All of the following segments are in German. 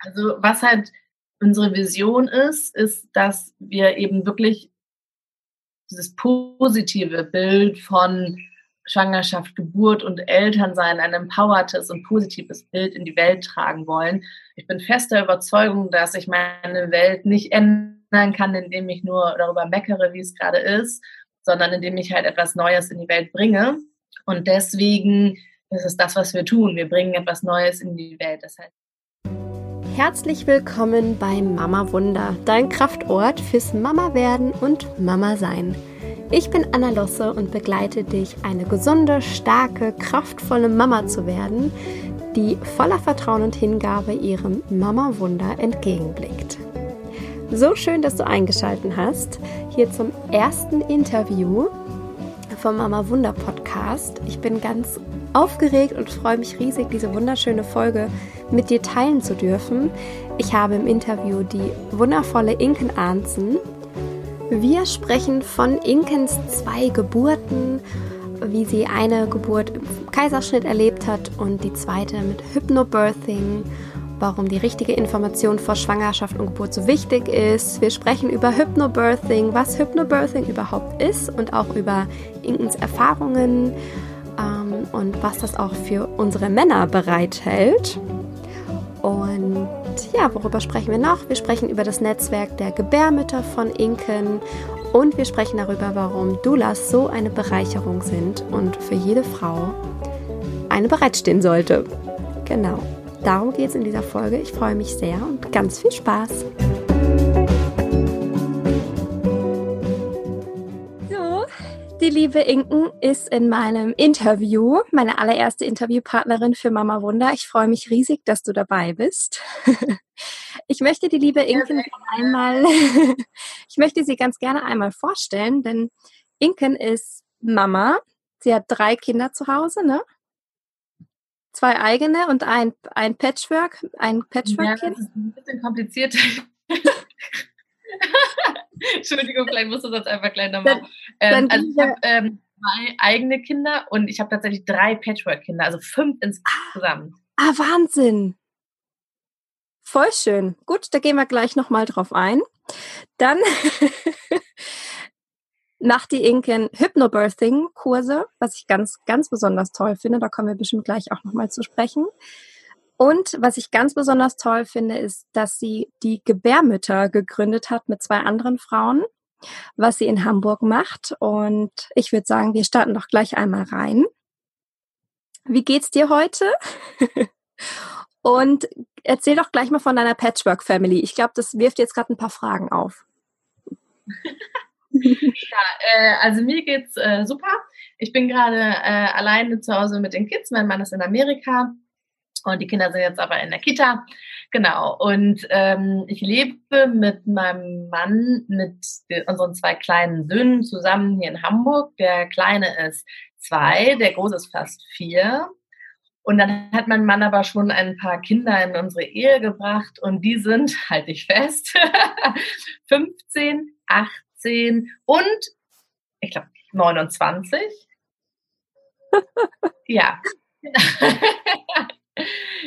Also was halt unsere Vision ist, ist, dass wir eben wirklich dieses positive Bild von Schwangerschaft, Geburt und Elternsein, ein empowertes und positives Bild in die Welt tragen wollen. Ich bin fester Überzeugung, dass ich meine Welt nicht ändern kann, indem ich nur darüber meckere, wie es gerade ist, sondern indem ich halt etwas Neues in die Welt bringe. Und deswegen ist es das, was wir tun. Wir bringen etwas Neues in die Welt. Das heißt, Herzlich willkommen bei Mama Wunder, dein Kraftort fürs Mama werden und Mama sein. Ich bin Anna Losse und begleite dich, eine gesunde, starke, kraftvolle Mama zu werden, die voller Vertrauen und Hingabe ihrem Mama Wunder entgegenblickt. So schön, dass du eingeschaltet hast, hier zum ersten Interview vom Mama Wunder Podcast. Ich bin ganz aufgeregt und freue mich riesig, diese wunderschöne Folge mit dir teilen zu dürfen. Ich habe im Interview die wundervolle Inken Arnzen wir sprechen von Inkens zwei Geburten, wie sie eine Geburt im Kaiserschnitt erlebt hat und die zweite mit Hypnobirthing, warum die richtige Information vor Schwangerschaft und Geburt so wichtig ist. Wir sprechen über Hypnobirthing, was Hypnobirthing überhaupt ist und auch über Inkens Erfahrungen ähm, und was das auch für unsere Männer bereithält. Und ja, worüber sprechen wir noch? Wir sprechen über das Netzwerk der Gebärmütter von Inken und wir sprechen darüber, warum Doulas so eine Bereicherung sind und für jede Frau eine bereitstehen sollte. Genau, darum geht es in dieser Folge. Ich freue mich sehr und ganz viel Spaß. Die liebe Inken ist in meinem Interview, meine allererste Interviewpartnerin für Mama Wunder. Ich freue mich riesig, dass du dabei bist. Ich möchte die liebe Inken einmal, ich möchte sie ganz gerne einmal vorstellen, denn Inken ist Mama. Sie hat drei Kinder zu Hause, ne? Zwei eigene und ein, ein Patchwork, ein Patchwork-Kind. Ja, das ist ein bisschen kompliziert. Entschuldigung, vielleicht musst du das einfach gleich nochmal. Ähm, also ich habe ähm, zwei eigene Kinder und ich habe tatsächlich drei Patchwork-Kinder, also fünf insgesamt. Ah, Wahnsinn! Voll schön. Gut, da gehen wir gleich nochmal drauf ein. Dann macht die Inken Hypnobirthing-Kurse, was ich ganz, ganz besonders toll finde. Da kommen wir bestimmt gleich auch nochmal zu sprechen. Und was ich ganz besonders toll finde, ist, dass sie die Gebärmütter gegründet hat mit zwei anderen Frauen, was sie in Hamburg macht. Und ich würde sagen, wir starten doch gleich einmal rein. Wie geht's dir heute? Und erzähl doch gleich mal von deiner Patchwork Family. Ich glaube, das wirft jetzt gerade ein paar Fragen auf. ja, äh, also mir geht's äh, super. Ich bin gerade äh, alleine zu Hause mit den Kids. Mein Mann ist in Amerika und die Kinder sind jetzt aber in der Kita. Genau. Und ähm, ich lebe mit meinem Mann, mit unseren zwei kleinen Söhnen zusammen hier in Hamburg. Der Kleine ist zwei, der Große ist fast vier. Und dann hat mein Mann aber schon ein paar Kinder in unsere Ehe gebracht und die sind, halte ich fest, 15, 18 und ich glaube 29. ja.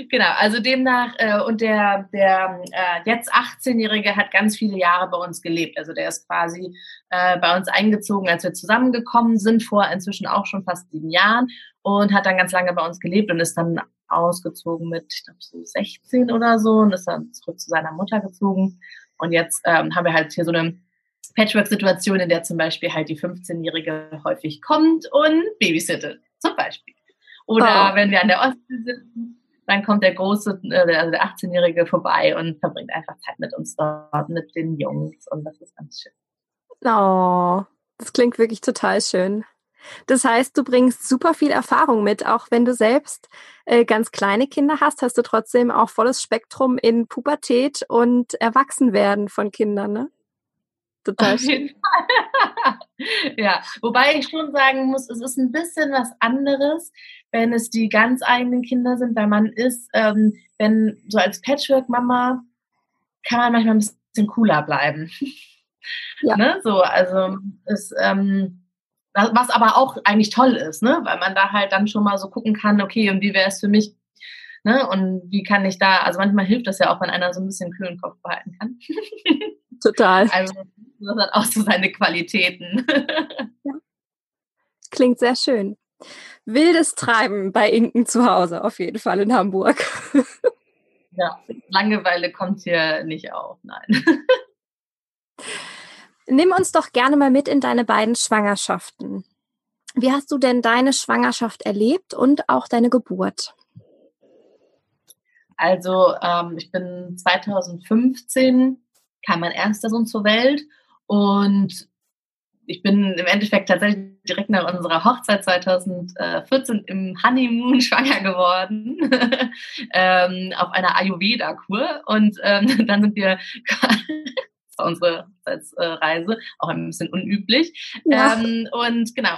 Genau, also demnach, äh, und der, der äh, jetzt 18-Jährige hat ganz viele Jahre bei uns gelebt. Also der ist quasi äh, bei uns eingezogen, als wir zusammengekommen sind, vor inzwischen auch schon fast sieben Jahren und hat dann ganz lange bei uns gelebt und ist dann ausgezogen mit, ich glaube, so 16 oder so und ist dann zurück zu seiner Mutter gezogen. Und jetzt ähm, haben wir halt hier so eine Patchwork-Situation, in der zum Beispiel halt die 15-Jährige häufig kommt und babysittet, zum Beispiel. Oder oh. wenn wir an der Ostsee sind, dann kommt der große, äh, also der 18-Jährige vorbei und verbringt einfach Zeit mit uns dort, mit den Jungs und das ist ganz schön. Oh, das klingt wirklich total schön. Das heißt, du bringst super viel Erfahrung mit, auch wenn du selbst äh, ganz kleine Kinder hast, hast du trotzdem auch volles Spektrum in Pubertät und Erwachsenwerden von Kindern, ne? Total schön. ja, wobei ich schon sagen muss, es ist ein bisschen was anderes, wenn es die ganz eigenen Kinder sind, weil man ist, ähm, wenn so als Patchwork-Mama kann man manchmal ein bisschen cooler bleiben. Ja. ne? So, also ist, ähm, was aber auch eigentlich toll ist, ne? weil man da halt dann schon mal so gucken kann, okay, und wie wäre es für mich, Ne? Und wie kann ich da, also manchmal hilft das ja auch, wenn einer so ein bisschen kühlen Kopf behalten kann. Total. Also das hat auch so seine Qualitäten. Ja. Klingt sehr schön. Wildes Treiben bei Inken zu Hause, auf jeden Fall in Hamburg. Ja, Langeweile kommt hier nicht auf, nein. Nimm uns doch gerne mal mit in deine beiden Schwangerschaften. Wie hast du denn deine Schwangerschaft erlebt und auch deine Geburt? Also ähm, ich bin 2015 kam mein erster Sohn zur Welt. Und ich bin im Endeffekt tatsächlich direkt nach unserer Hochzeit 2014 im Honeymoon schwanger geworden ähm, auf einer Ayurveda-Kur. Und ähm, dann sind wir das war unsere Hochzeitsreise auch ein bisschen unüblich. Ja. ähm, und genau.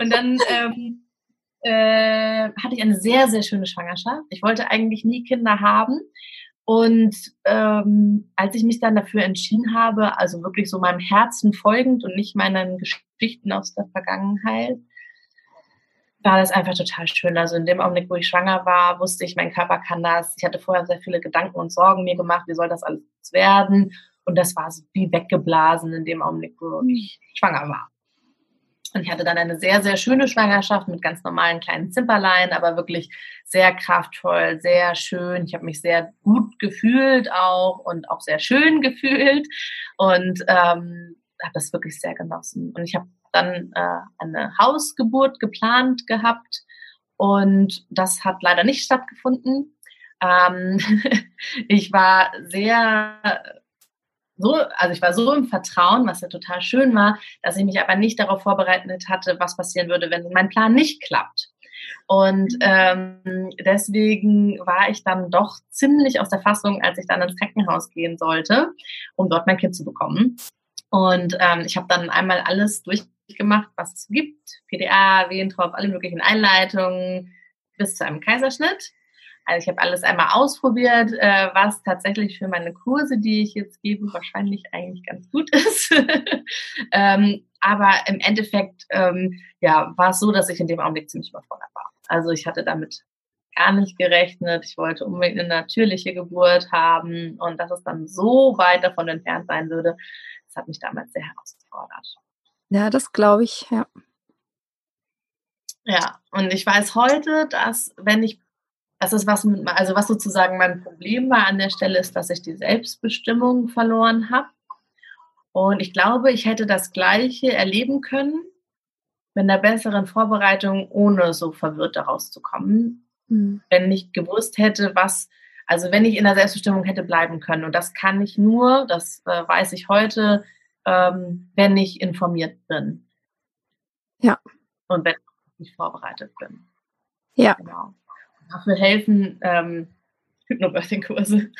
Und dann ähm, äh, hatte ich eine sehr sehr schöne Schwangerschaft. Ich wollte eigentlich nie Kinder haben und ähm, als ich mich dann dafür entschieden habe, also wirklich so meinem Herzen folgend und nicht meinen Geschichten aus der Vergangenheit, war das einfach total schön. Also in dem Augenblick, wo ich schwanger war, wusste ich, mein Körper kann das. Ich hatte vorher sehr viele Gedanken und Sorgen mir gemacht, wie soll das alles werden? Und das war so wie weggeblasen in dem Augenblick, wo ich schwanger war. Und ich hatte dann eine sehr, sehr schöne Schwangerschaft mit ganz normalen kleinen Zimperlein, aber wirklich sehr kraftvoll, sehr schön. Ich habe mich sehr gut gefühlt auch und auch sehr schön gefühlt und ähm, habe das wirklich sehr genossen. Und ich habe dann äh, eine Hausgeburt geplant gehabt und das hat leider nicht stattgefunden. Ähm, ich war sehr so, also ich war so im Vertrauen, was ja total schön war, dass ich mich aber nicht darauf vorbereitet hatte, was passieren würde, wenn mein Plan nicht klappt. Und ähm, deswegen war ich dann doch ziemlich aus der Fassung, als ich dann ins Krankenhaus gehen sollte, um dort mein Kind zu bekommen. Und ähm, ich habe dann einmal alles durchgemacht, was es gibt. PDA, Wehentropf, alle möglichen Einleitungen bis zu einem Kaiserschnitt. Also ich habe alles einmal ausprobiert, äh, was tatsächlich für meine Kurse, die ich jetzt gebe, wahrscheinlich eigentlich ganz gut ist. ähm, aber im Endeffekt ähm, ja, war es so, dass ich in dem Augenblick ziemlich überfordert war. Also ich hatte damit gar nicht gerechnet. Ich wollte unbedingt eine natürliche Geburt haben und dass es dann so weit davon entfernt sein würde, das hat mich damals sehr herausgefordert. Ja, das glaube ich, ja. Ja, und ich weiß heute, dass wenn ich das ist was, also was sozusagen mein Problem war an der Stelle, ist, dass ich die Selbstbestimmung verloren habe. Und ich glaube, ich hätte das Gleiche erleben können, mit einer besseren Vorbereitung, ohne so verwirrt daraus zu kommen. Mhm. Wenn ich gewusst hätte, was, also wenn ich in der Selbstbestimmung hätte bleiben können. Und das kann ich nur, das äh, weiß ich heute, ähm, wenn ich informiert bin. Ja. Und wenn ich vorbereitet bin. Ja. Genau dafür helfen ähm, Hypnobirthing-Kurse.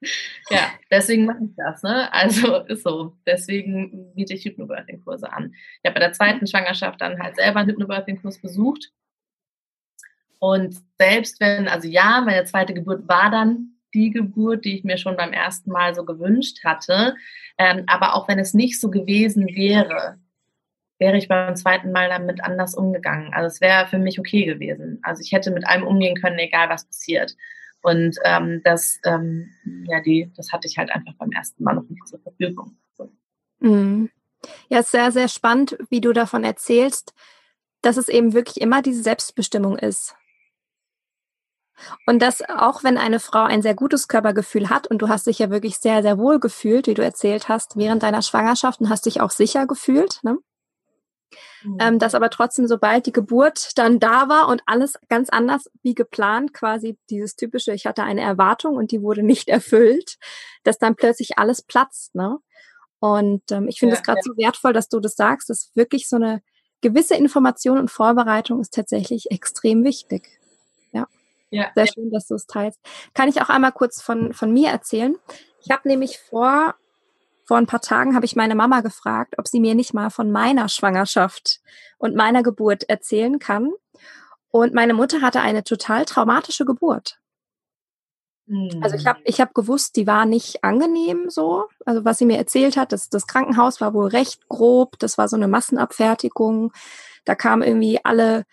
ja, deswegen mache ich das. Ne? Also ist so. Deswegen biete ich Hypnobirthing-Kurse an. Ich habe bei der zweiten Schwangerschaft dann halt selber einen Hypnobirthing-Kurs besucht. Und selbst wenn, also ja, meine zweite Geburt war dann die Geburt, die ich mir schon beim ersten Mal so gewünscht hatte. Ähm, aber auch wenn es nicht so gewesen wäre, wäre ich beim zweiten Mal damit anders umgegangen. Also es wäre für mich okay gewesen. Also ich hätte mit allem umgehen können, egal was passiert. Und ähm, das, ähm, ja, die, das hatte ich halt einfach beim ersten Mal noch nicht zur Verfügung. Mhm. Ja, ist sehr, sehr spannend, wie du davon erzählst, dass es eben wirklich immer diese Selbstbestimmung ist. Und dass auch wenn eine Frau ein sehr gutes Körpergefühl hat und du hast dich ja wirklich sehr, sehr wohl gefühlt, wie du erzählt hast, während deiner Schwangerschaft und hast dich auch sicher gefühlt, ne? Mhm. Ähm, dass aber trotzdem, sobald die Geburt dann da war und alles ganz anders wie geplant, quasi dieses typische, ich hatte eine Erwartung und die wurde nicht erfüllt, dass dann plötzlich alles platzt. Ne? Und ähm, ich finde es ja, gerade ja. so wertvoll, dass du das sagst, dass wirklich so eine gewisse Information und Vorbereitung ist tatsächlich extrem wichtig. Ja. Ja, Sehr schön, dass du es teilst. Kann ich auch einmal kurz von, von mir erzählen? Ich habe nämlich vor vor ein paar Tagen habe ich meine Mama gefragt, ob sie mir nicht mal von meiner Schwangerschaft und meiner Geburt erzählen kann. Und meine Mutter hatte eine total traumatische Geburt. Also ich habe ich hab gewusst, die war nicht angenehm so. Also was sie mir erzählt hat, das, das Krankenhaus war wohl recht grob. Das war so eine Massenabfertigung. Da kamen irgendwie alle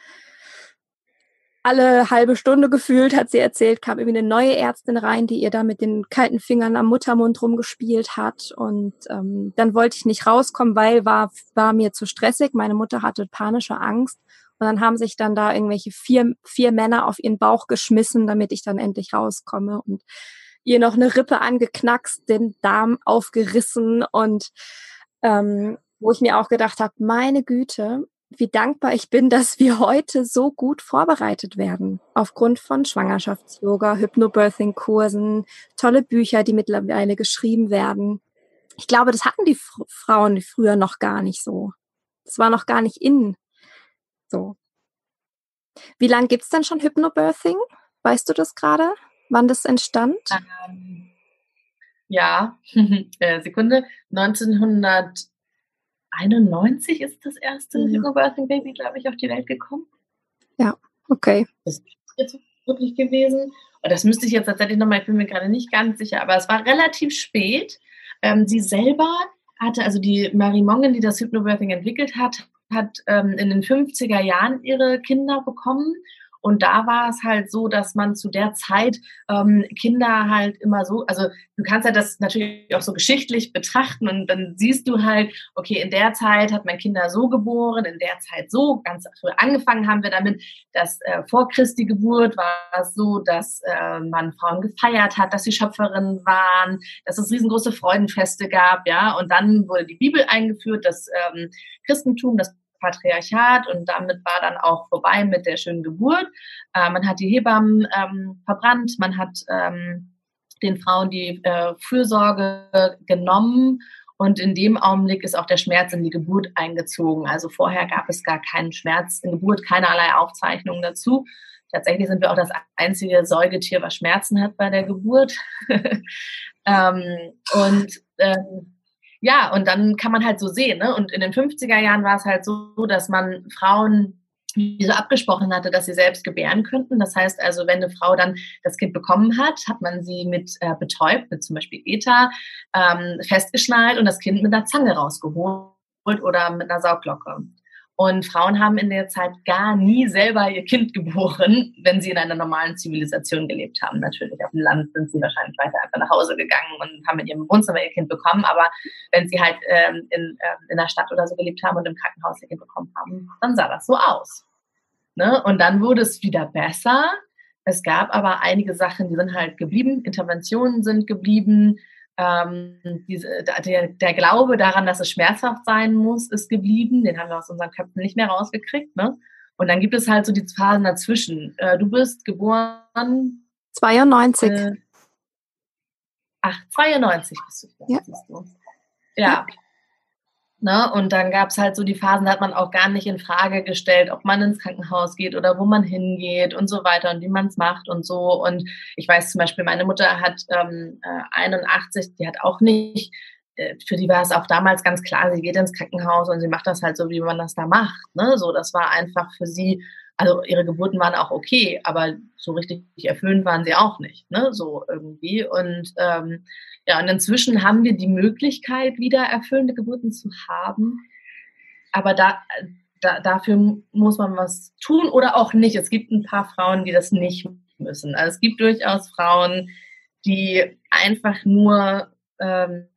alle halbe Stunde gefühlt, hat sie erzählt, kam irgendwie eine neue Ärztin rein, die ihr da mit den kalten Fingern am Muttermund rumgespielt hat. Und ähm, dann wollte ich nicht rauskommen, weil war, war mir zu stressig. Meine Mutter hatte panische Angst. Und dann haben sich dann da irgendwelche vier, vier Männer auf ihren Bauch geschmissen, damit ich dann endlich rauskomme. Und ihr noch eine Rippe angeknackst, den Darm aufgerissen und ähm, wo ich mir auch gedacht habe, meine Güte, wie dankbar ich bin, dass wir heute so gut vorbereitet werden. Aufgrund von Schwangerschafts-Yoga, Hypnobirthing-Kursen, tolle Bücher, die mittlerweile geschrieben werden. Ich glaube, das hatten die F Frauen früher noch gar nicht so. Das war noch gar nicht in. So. Wie lange gibt's denn schon Hypnobirthing? Weißt du das gerade, wann das entstand? Ähm, ja, äh, Sekunde. 1900 91 ist das erste mhm. Hypnobirthing Baby, glaube ich, auf die Welt gekommen. Ja, okay. Das ist jetzt wirklich gewesen. Und das müsste ich jetzt tatsächlich nochmal, ich bin mir gerade nicht ganz sicher, aber es war relativ spät. Ähm, sie selber hatte, also die Marie Mongen, die das Hypnobirthing entwickelt hat, hat ähm, in den 50er Jahren ihre Kinder bekommen und da war es halt so, dass man zu der Zeit ähm, Kinder halt immer so, also du kannst ja das natürlich auch so geschichtlich betrachten und dann siehst du halt, okay, in der Zeit hat man Kinder so geboren, in der Zeit so, ganz früh angefangen haben wir damit, dass äh, vor Christi Geburt war es so, dass äh, man Frauen gefeiert hat, dass sie Schöpferinnen waren, dass es riesengroße Freudenfeste gab, ja, und dann wurde die Bibel eingeführt, das ähm, Christentum, das Patriarchat und damit war dann auch vorbei mit der schönen Geburt. Äh, man hat die Hebammen ähm, verbrannt, man hat ähm, den Frauen die äh, Fürsorge genommen und in dem Augenblick ist auch der Schmerz in die Geburt eingezogen. Also vorher gab es gar keinen Schmerz in Geburt, keinerlei Aufzeichnungen dazu. Tatsächlich sind wir auch das einzige Säugetier, was Schmerzen hat bei der Geburt. ähm, und ähm, ja, und dann kann man halt so sehen, ne? Und in den 50er Jahren war es halt so, dass man Frauen so abgesprochen hatte, dass sie selbst gebären könnten. Das heißt also, wenn eine Frau dann das Kind bekommen hat, hat man sie mit äh, betäubt, mit zum Beispiel Ether, ähm, festgeschnallt und das Kind mit einer Zange rausgeholt oder mit einer Sauglocke. Und Frauen haben in der Zeit gar nie selber ihr Kind geboren, wenn sie in einer normalen Zivilisation gelebt haben. Natürlich auf dem Land sind sie wahrscheinlich weiter einfach nach Hause gegangen und haben in ihrem Wohnzimmer ihr Kind bekommen. Aber wenn sie halt ähm, in, äh, in der Stadt oder so gelebt haben und im Krankenhaus ihr Kind bekommen haben, dann sah das so aus. Ne? Und dann wurde es wieder besser. Es gab aber einige Sachen, die sind halt geblieben. Interventionen sind geblieben ähm, diese, der, der, Glaube daran, dass es schmerzhaft sein muss, ist geblieben. Den haben wir aus unseren Köpfen nicht mehr rausgekriegt. Ne? Und dann gibt es halt so die Phasen dazwischen. Äh, du bist geboren. 92. Äh, ach, 92 bist du. Ja. Du. ja. Ne? Und dann gab es halt so die Phasen, da hat man auch gar nicht in Frage gestellt, ob man ins Krankenhaus geht oder wo man hingeht und so weiter und wie man es macht und so. Und ich weiß zum Beispiel, meine Mutter hat ähm, 81, äh, die hat auch nicht, äh, für die war es auch damals ganz klar, sie geht ins Krankenhaus und sie macht das halt so, wie man das da macht. Ne? So, das war einfach für sie also ihre Geburten waren auch okay, aber so richtig erfüllend waren sie auch nicht, ne? So irgendwie. Und ähm, ja, und inzwischen haben wir die Möglichkeit, wieder erfüllende Geburten zu haben. Aber da, da, dafür muss man was tun oder auch nicht. Es gibt ein paar Frauen, die das nicht müssen. Also es gibt durchaus Frauen, die einfach nur ähm,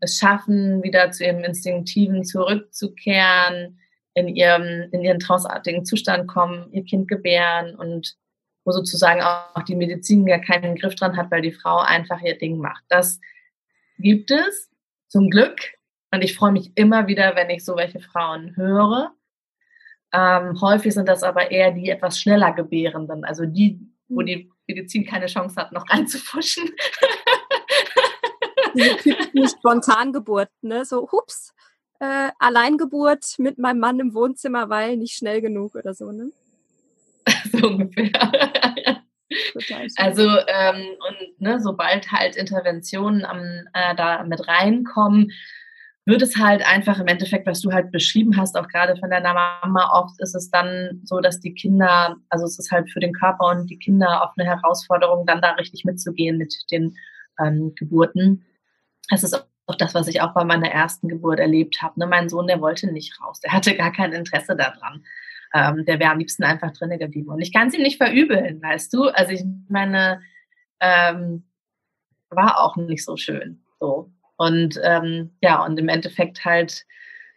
es schaffen, wieder zu ihrem Instinktiven zurückzukehren, in ihrem, in ihren trausartigen Zustand kommen, ihr Kind gebären und wo sozusagen auch die Medizin gar keinen Griff dran hat, weil die Frau einfach ihr Ding macht. Das gibt es zum Glück und ich freue mich immer wieder, wenn ich so welche Frauen höre. Ähm, häufig sind das aber eher die etwas schneller Gebärenden, also die, wo die Medizin keine Chance hat, noch reinzufuschen. Diese typischen Spontangeburten, ne? So, hups, äh, Alleingeburt mit meinem Mann im Wohnzimmer, weil nicht schnell genug oder so, ne? so ungefähr. also ähm, und ne, sobald halt Interventionen am, äh, da mit reinkommen, wird es halt einfach im Endeffekt, was du halt beschrieben hast, auch gerade von deiner Mama, oft ist es dann so, dass die Kinder, also es ist halt für den Körper und die Kinder oft eine Herausforderung, dann da richtig mitzugehen mit den ähm, Geburten. Es ist auch das, was ich auch bei meiner ersten Geburt erlebt habe. Ne? Mein Sohn, der wollte nicht raus, der hatte gar kein Interesse daran. ähm, der wäre am liebsten einfach drinnen geblieben. Und ich kann es ihm nicht verübeln, weißt du? Also ich meine, ähm, war auch nicht so schön. So. Und ähm, ja, und im Endeffekt halt,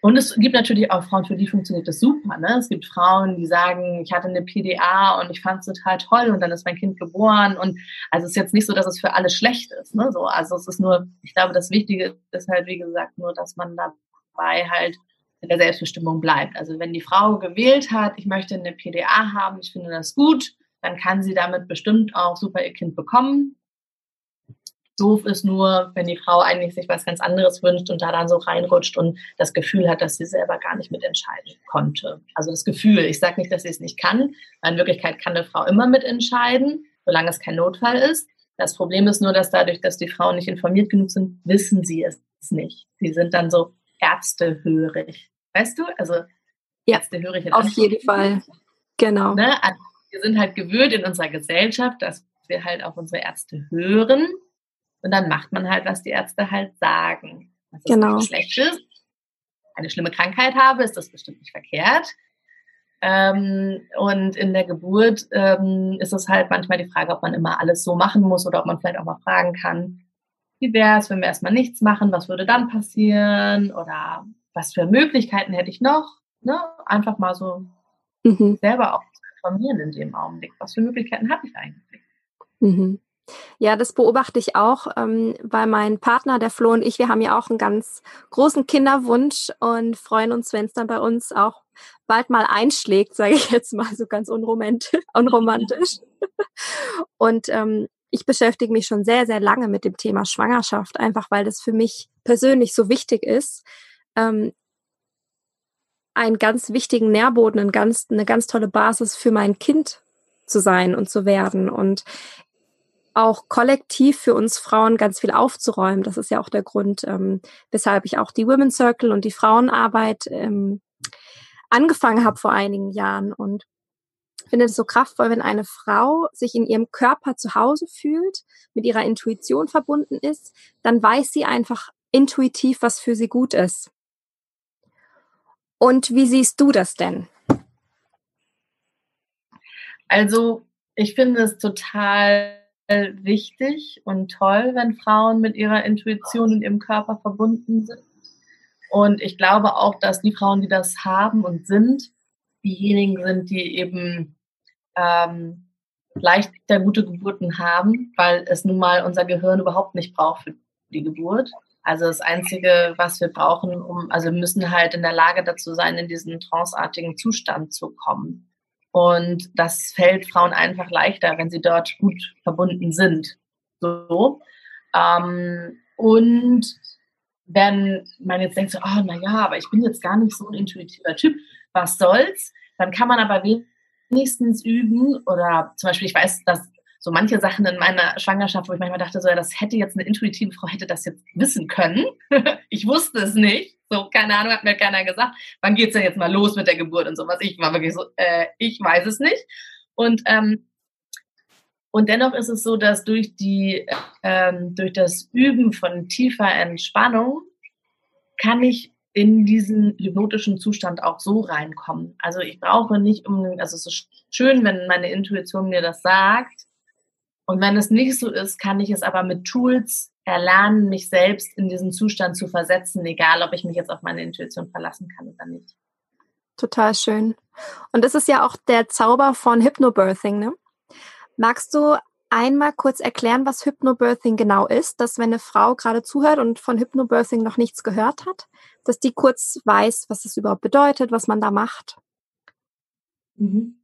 und es gibt natürlich auch Frauen, für die funktioniert das super. Ne? Es gibt Frauen, die sagen, ich hatte eine PDA und ich fand es total toll und dann ist mein Kind geboren. Und also es ist jetzt nicht so, dass es für alle schlecht ist. Ne? So, also es ist nur, ich glaube, das Wichtige ist halt, wie gesagt, nur, dass man dabei halt in der Selbstbestimmung bleibt. Also wenn die Frau gewählt hat, ich möchte eine PDA haben, ich finde das gut, dann kann sie damit bestimmt auch super ihr Kind bekommen. Doof ist nur, wenn die Frau eigentlich sich was ganz anderes wünscht und da dann so reinrutscht und das Gefühl hat, dass sie selber gar nicht mitentscheiden konnte. Also das Gefühl, ich sage nicht, dass sie es nicht kann, weil in Wirklichkeit kann eine Frau immer mitentscheiden, solange es kein Notfall ist. Das Problem ist nur, dass dadurch, dass die Frauen nicht informiert genug sind, wissen sie es nicht. Sie sind dann so ärztehörig. Weißt du? Also ja, Ärztehörig. Auf jeden Fall. Genau. Ne? Also, wir sind halt gewöhnt in unserer Gesellschaft, dass wir halt auf unsere Ärzte hören. Und dann macht man halt, was die Ärzte halt sagen. Was genau. schlecht ist, eine schlimme Krankheit habe, ist das bestimmt nicht verkehrt. Ähm, und in der Geburt ähm, ist es halt manchmal die Frage, ob man immer alles so machen muss oder ob man vielleicht auch mal fragen kann, wie wäre es, wenn wir erstmal nichts machen, was würde dann passieren? Oder was für Möglichkeiten hätte ich noch? Ne? Einfach mal so mhm. selber auch zu informieren in dem Augenblick. Was für Möglichkeiten habe ich eigentlich? Mhm. Ja, das beobachte ich auch, ähm, weil mein Partner, der Flo und ich, wir haben ja auch einen ganz großen Kinderwunsch und freuen uns, wenn es dann bei uns auch bald mal einschlägt, sage ich jetzt mal so ganz unromantisch. unromantisch. und ähm, ich beschäftige mich schon sehr, sehr lange mit dem Thema Schwangerschaft, einfach weil das für mich persönlich so wichtig ist, ähm, einen ganz wichtigen Nährboden, ein ganz, eine ganz tolle Basis für mein Kind zu sein und zu werden und auch kollektiv für uns Frauen ganz viel aufzuräumen. Das ist ja auch der Grund, ähm, weshalb ich auch die Women's Circle und die Frauenarbeit ähm, angefangen habe vor einigen Jahren und finde es so kraftvoll, wenn eine Frau sich in ihrem Körper zu Hause fühlt, mit ihrer Intuition verbunden ist, dann weiß sie einfach intuitiv, was für sie gut ist. Und wie siehst du das denn? Also, ich finde es total wichtig und toll, wenn Frauen mit ihrer Intuition und ihrem Körper verbunden sind. Und ich glaube auch, dass die Frauen, die das haben und sind, diejenigen sind, die eben ähm, leichter gute Geburten haben, weil es nun mal unser Gehirn überhaupt nicht braucht für die Geburt. Also das Einzige, was wir brauchen, um, also wir müssen halt in der Lage dazu sein, in diesen tranceartigen Zustand zu kommen. Und das fällt Frauen einfach leichter, wenn sie dort gut verbunden sind. So. Ähm, und wenn man jetzt denkt, so, oh, na ja, aber ich bin jetzt gar nicht so ein intuitiver Typ, was soll's? Dann kann man aber wenigstens üben oder zum Beispiel, ich weiß, dass so manche Sachen in meiner Schwangerschaft, wo ich manchmal dachte, so, ja, das hätte jetzt eine intuitive Frau, hätte das jetzt wissen können. ich wusste es nicht. So, keine Ahnung, hat mir keiner gesagt. Wann geht's denn jetzt mal los mit der Geburt und sowas? Ich war wirklich so, äh, ich weiß es nicht. Und, ähm, und dennoch ist es so, dass durch die, ähm, durch das Üben von tiefer Entspannung kann ich in diesen hypnotischen Zustand auch so reinkommen. Also ich brauche nicht um, also es ist schön, wenn meine Intuition mir das sagt, und wenn es nicht so ist, kann ich es aber mit Tools erlernen, mich selbst in diesen Zustand zu versetzen, egal ob ich mich jetzt auf meine Intuition verlassen kann oder nicht. Total schön. Und das ist ja auch der Zauber von Hypnobirthing, ne? Magst du einmal kurz erklären, was Hypnobirthing genau ist, dass wenn eine Frau gerade zuhört und von Hypnobirthing noch nichts gehört hat, dass die kurz weiß, was es überhaupt bedeutet, was man da macht? Mhm.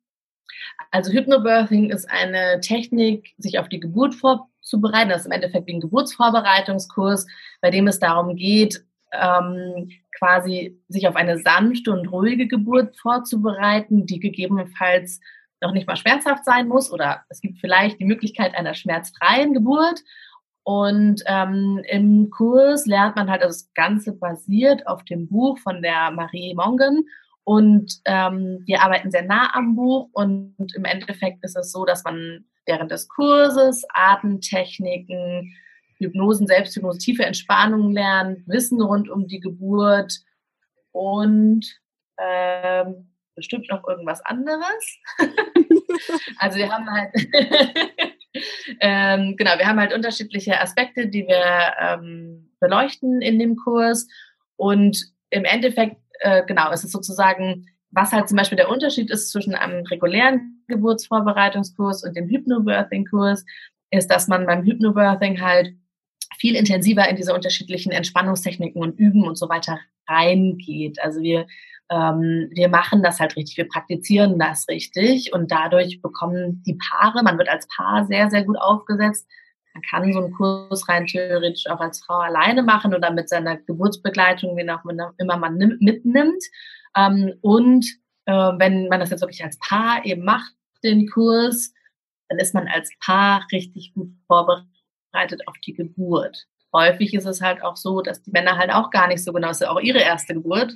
Also Hypnobirthing ist eine Technik, sich auf die Geburt vorzubereiten. Das ist im Endeffekt wie ein Geburtsvorbereitungskurs, bei dem es darum geht, ähm, quasi sich auf eine sanfte und ruhige Geburt vorzubereiten, die gegebenenfalls noch nicht mal schmerzhaft sein muss oder es gibt vielleicht die Möglichkeit einer schmerzfreien Geburt. Und ähm, im Kurs lernt man halt, also das Ganze basiert auf dem Buch von der Marie Mongen und ähm, wir arbeiten sehr nah am Buch und im Endeffekt ist es so, dass man während des Kurses Atemtechniken, Hypnosen, Selbsthypnose, tiefe Entspannung lernt, Wissen rund um die Geburt und ähm, bestimmt noch irgendwas anderes. also wir haben halt, ähm, genau, wir haben halt unterschiedliche Aspekte, die wir ähm, beleuchten in dem Kurs. Und im Endeffekt, äh, genau, es ist sozusagen, was halt zum Beispiel der Unterschied ist zwischen einem regulären Geburtsvorbereitungskurs und dem Hypnobirthing-Kurs, ist, dass man beim Hypnobirthing halt viel intensiver in diese unterschiedlichen Entspannungstechniken und Üben und so weiter reingeht. Also wir, ähm, wir machen das halt richtig, wir praktizieren das richtig und dadurch bekommen die Paare, man wird als Paar sehr, sehr gut aufgesetzt. Man kann so einen Kurs rein theoretisch auch als Frau alleine machen oder mit seiner Geburtsbegleitung, wen auch immer man mitnimmt. Ähm, und äh, wenn man das jetzt wirklich als Paar eben macht, den Kurs, dann ist man als Paar richtig gut vorbereitet auf die Geburt. Häufig ist es halt auch so, dass die Männer halt auch gar nicht so genau, es ist ja auch ihre erste Geburt,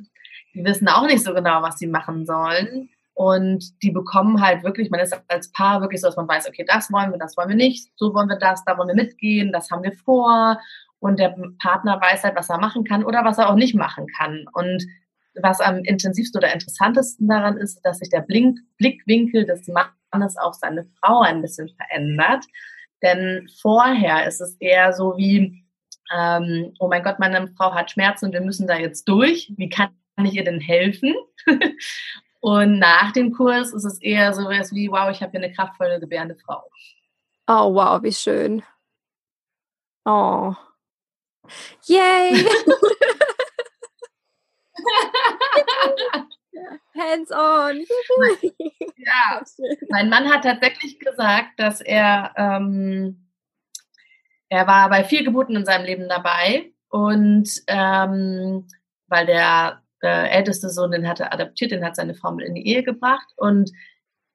die wissen auch nicht so genau, was sie machen sollen. Und die bekommen halt wirklich, man ist als Paar wirklich so, dass man weiß, okay, das wollen wir, das wollen wir nicht, so wollen wir das, da wollen wir mitgehen, das haben wir vor. Und der Partner weiß halt, was er machen kann oder was er auch nicht machen kann. Und was am intensivsten oder interessantesten daran ist, dass sich der Blink Blickwinkel des Mannes auf seine Frau ein bisschen verändert. Denn vorher ist es eher so wie, ähm, oh mein Gott, meine Frau hat Schmerzen und wir müssen da jetzt durch. Wie kann ich ihr denn helfen? und nach dem Kurs ist es eher so was wie, wow, ich habe hier eine kraftvolle, gebärende Frau. Oh, wow, wie schön. Oh. Yay! Hands on. ja, mein Mann hat tatsächlich gesagt, dass er, ähm, er war bei vier Geburten in seinem Leben dabei und ähm, weil der äh, älteste Sohn, den hat er adoptiert, den hat seine mit in die Ehe gebracht und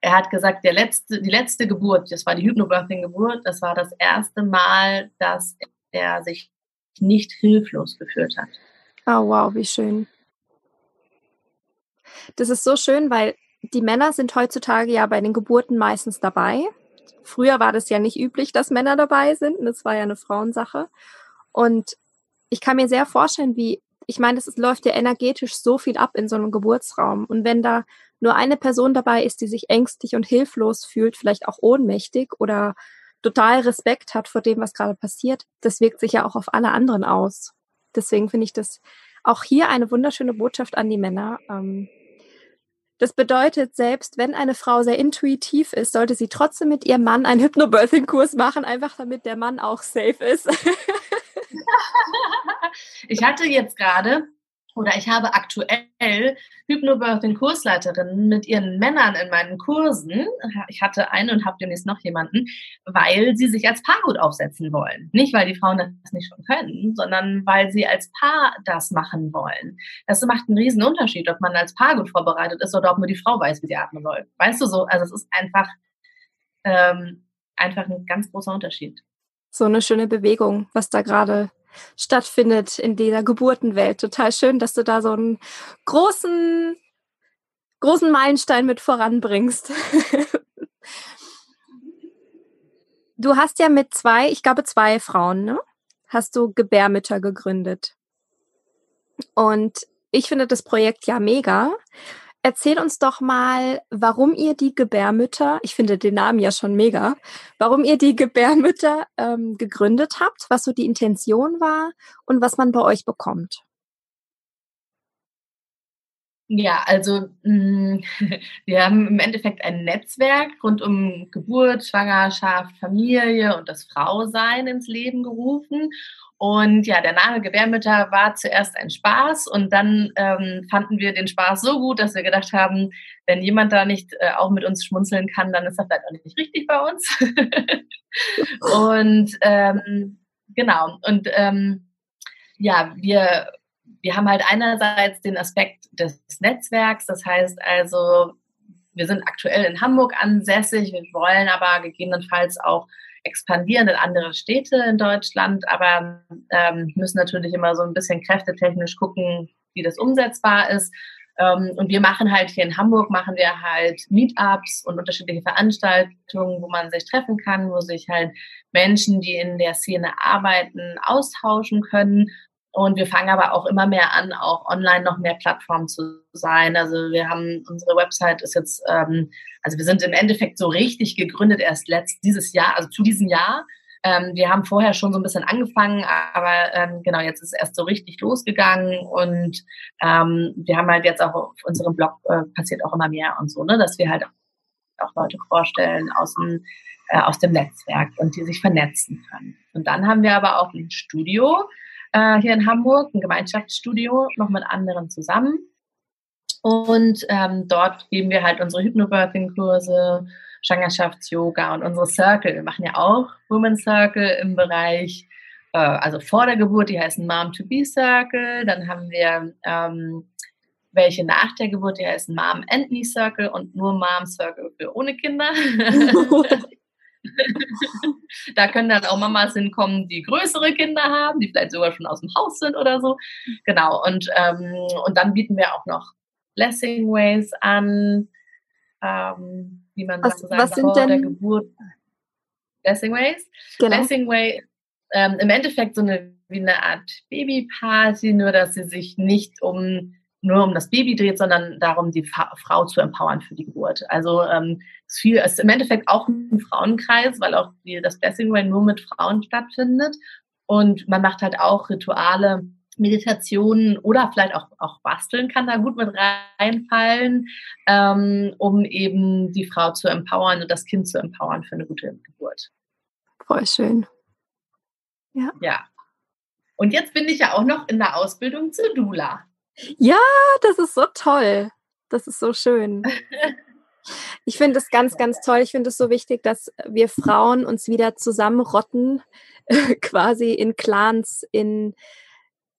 er hat gesagt, der letzte, die letzte Geburt, das war die Hypnobirthing-Geburt, das war das erste Mal, dass er sich nicht hilflos gefühlt hat. Oh wow, wie schön. Das ist so schön, weil die Männer sind heutzutage ja bei den Geburten meistens dabei. Früher war das ja nicht üblich, dass Männer dabei sind. Das war ja eine Frauensache. Und ich kann mir sehr vorstellen, wie, ich meine, es läuft ja energetisch so viel ab in so einem Geburtsraum. Und wenn da nur eine Person dabei ist, die sich ängstlich und hilflos fühlt, vielleicht auch ohnmächtig oder total Respekt hat vor dem, was gerade passiert, das wirkt sich ja auch auf alle anderen aus. Deswegen finde ich das auch hier eine wunderschöne Botschaft an die Männer. Ähm, das bedeutet, selbst wenn eine Frau sehr intuitiv ist, sollte sie trotzdem mit ihrem Mann einen Hypnobirthing-Kurs machen, einfach damit der Mann auch safe ist. ich hatte jetzt gerade oder ich habe aktuell Hypnobirthing-Kursleiterinnen mit ihren Männern in meinen Kursen. Ich hatte eine und habe demnächst noch jemanden, weil sie sich als Paar gut aufsetzen wollen. Nicht, weil die Frauen das nicht schon können, sondern weil sie als Paar das machen wollen. Das macht einen riesen Unterschied, ob man als Paar gut vorbereitet ist oder ob nur die Frau weiß, wie sie atmen soll. Weißt du so? Also es ist einfach, ähm, einfach ein ganz großer Unterschied. So eine schöne Bewegung, was da gerade stattfindet in dieser Geburtenwelt. Total schön, dass du da so einen großen, großen Meilenstein mit voranbringst. du hast ja mit zwei, ich glaube zwei Frauen, ne? Hast du Gebärmütter gegründet. Und ich finde das Projekt ja mega. Erzähl uns doch mal, warum ihr die Gebärmütter, ich finde den Namen ja schon mega, warum ihr die Gebärmütter ähm, gegründet habt, was so die Intention war und was man bei euch bekommt. Ja, also mh, mm, wir haben im Endeffekt ein Netzwerk rund um Geburt, Schwangerschaft, Familie und das Frausein ins Leben gerufen. Und ja, der Name Gebärmütter war zuerst ein Spaß und dann ähm, fanden wir den Spaß so gut, dass wir gedacht haben, wenn jemand da nicht äh, auch mit uns schmunzeln kann, dann ist das vielleicht auch nicht richtig bei uns. und ähm, genau, und ähm, ja, wir, wir haben halt einerseits den Aspekt des Netzwerks, das heißt also, wir sind aktuell in Hamburg ansässig, wir wollen aber gegebenenfalls auch expandieren in andere Städte in Deutschland, aber ähm, müssen natürlich immer so ein bisschen kräftetechnisch gucken, wie das umsetzbar ist. Ähm, und wir machen halt hier in Hamburg, machen wir halt Meetups und unterschiedliche Veranstaltungen, wo man sich treffen kann, wo sich halt Menschen, die in der Szene arbeiten, austauschen können. Und wir fangen aber auch immer mehr an, auch online noch mehr Plattformen zu sein. Also wir haben, unsere Website ist jetzt, ähm, also wir sind im Endeffekt so richtig gegründet erst letzt, dieses Jahr, also zu diesem Jahr. Ähm, wir haben vorher schon so ein bisschen angefangen, aber ähm, genau, jetzt ist es erst so richtig losgegangen und ähm, wir haben halt jetzt auch auf unserem Blog äh, passiert auch immer mehr und so, ne, dass wir halt auch Leute vorstellen aus dem, äh, aus dem Netzwerk und die sich vernetzen können. Und dann haben wir aber auch ein Studio äh, hier in Hamburg, ein Gemeinschaftsstudio, noch mit anderen zusammen. Und ähm, dort geben wir halt unsere Hypnobirthing-Kurse, Schwangerschafts-Yoga und unsere Circle. Wir machen ja auch Women's Circle im Bereich, äh, also vor der Geburt, die heißen Mom-to-Be Circle. Dann haben wir ähm, welche nach der Geburt, die heißen Mom and Me Circle und nur Mom Circle für ohne Kinder. da können dann auch Mamas hinkommen, die größere Kinder haben, die vielleicht sogar schon aus dem Haus sind oder so. Genau. Und, ähm, und dann bieten wir auch noch Blessing Ways an, ähm, wie man was, sagt, was sind denn? der Geburt. Blessing Ways. Genau. Blessing Way, ähm, im Endeffekt so eine wie eine Art Babyparty, nur dass sie sich nicht um nur um das Baby dreht, sondern darum, die Fa Frau zu empowern für die Geburt. Also ähm, ist viel, ist im Endeffekt auch ein Frauenkreis, weil auch die, das Blessing Way nur mit Frauen stattfindet. Und man macht halt auch Rituale, Meditationen oder vielleicht auch, auch Basteln kann da gut mit reinfallen, ähm, um eben die Frau zu empowern und das Kind zu empowern für eine gute Geburt. Voll schön. Ja. Ja. Und jetzt bin ich ja auch noch in der Ausbildung zur Dula. Ja, das ist so toll. Das ist so schön. Ich finde es ganz, ganz toll. Ich finde es so wichtig, dass wir Frauen uns wieder zusammenrotten, quasi in Clans, in